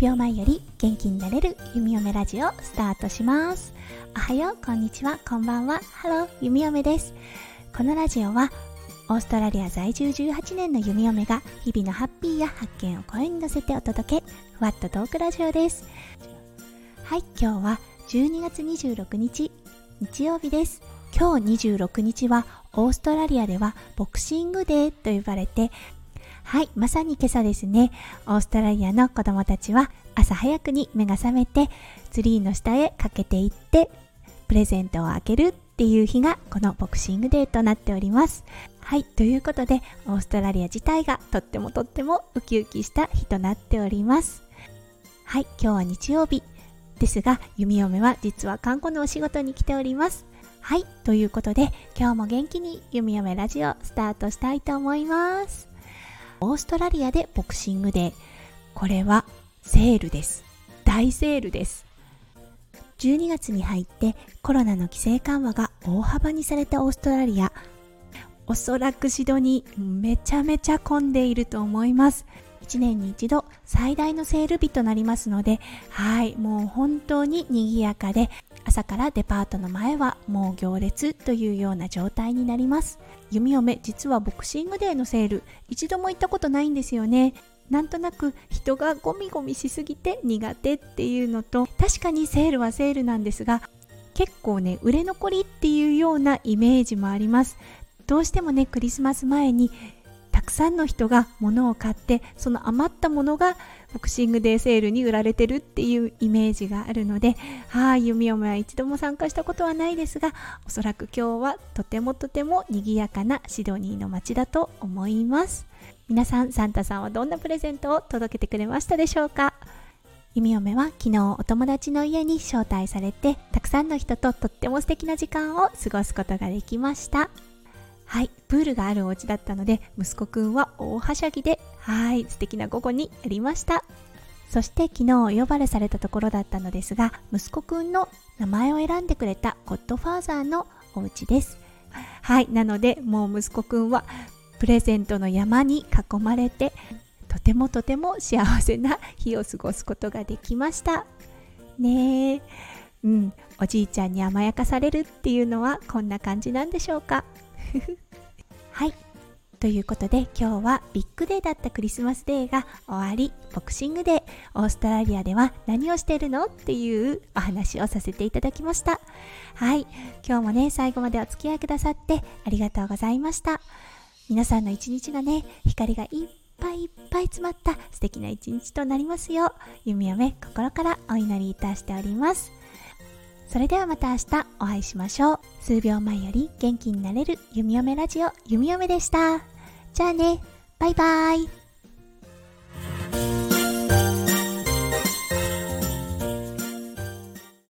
秒前より元気になれる弓嫁ラジオスタートします。おはようこんにちは。こんばんは。ハロー弓嫁です。このラジオはオーストラリア在住18年の弓嫁が日々のハッピーや発見を声に乗せてお届けふわっとトークラジオです。はい今日は12月26日日曜日です。今日26日はオーストラリアではボクシングデーと呼ばれてはい、まさに今朝ですね、オーストラリアの子供たちは朝早くに目が覚めてツリーの下へかけていってプレゼントを開けるっていう日がこのボクシングデーとなっております。はい、ということでオーストラリア自体がとってもとってもウキウキした日となっております。はい、今日は日曜日ですが、弓嫁は実は看護のお仕事に来ております。はい、ということで今日も元気に弓嫁ラジオスタートしたいと思います。オーストラリアでボクシングデーこれはセールです。大セールです。12月に入ってコロナの規制緩和が大幅にされたオーストラリア。おそらくシドニーめちゃめちゃ混んでいると思います。1年に一度最大のセール日となりますのではいもう本当に賑やかで朝からデパートの前はもう行列というような状態になります。弓嫁実はボクシングデーのセール一度も行ったことないんですよね。なんとなく人がゴミゴミしすぎて苦手っていうのと確かにセールはセールなんですが結構ね売れ残りっていうようなイメージもあります。どうしてもねクリスマス前にたくさんの人が物を買ってその余ったものがボクシングデーセールに売られてるっていうイメージがあるのではい、弓嫁は一度も参加したことはないですがおそらく今日はとてもとても賑やかなシドニーの街だと思います。皆さんサンタさんはどんなプレゼントを届けてくれましたでしょうか？弓嫁は昨日お友達の家に招待されてたくさんの人ととっても素敵な時間を過ごすことができました。はい、プールがあるお家だったので息子くんは大はしゃぎではい素敵な午後になりました。そして昨日呼ばれされたところだったのですが息子くんの名前を選んでくれたゴッドファーザーのお家です。はいなのでもう息子くんはプレゼントの山に囲まれてとてもとても幸せな日を過ごすことができました。ねえ。うん。おじいちゃんに甘やかされるっていうのはこんな感じなんでしょうか？はい。ということで今日はビッグデーだったクリスマスデーが終わりボクシングデー。オーストラリアでは何をしてるのっていうお話をさせていただきました。はい。今日もね最後までお付き合いくださってありがとうございました。皆さんの一日がね光がいっぱいいっぱい詰まった素敵な一日となりますよう弓嫁心からお祈りいたしております。それではまた明日お会いしましょう。数秒前より元気になれる弓嫁ラジオ弓嫁でした。じゃあね、バイバイ。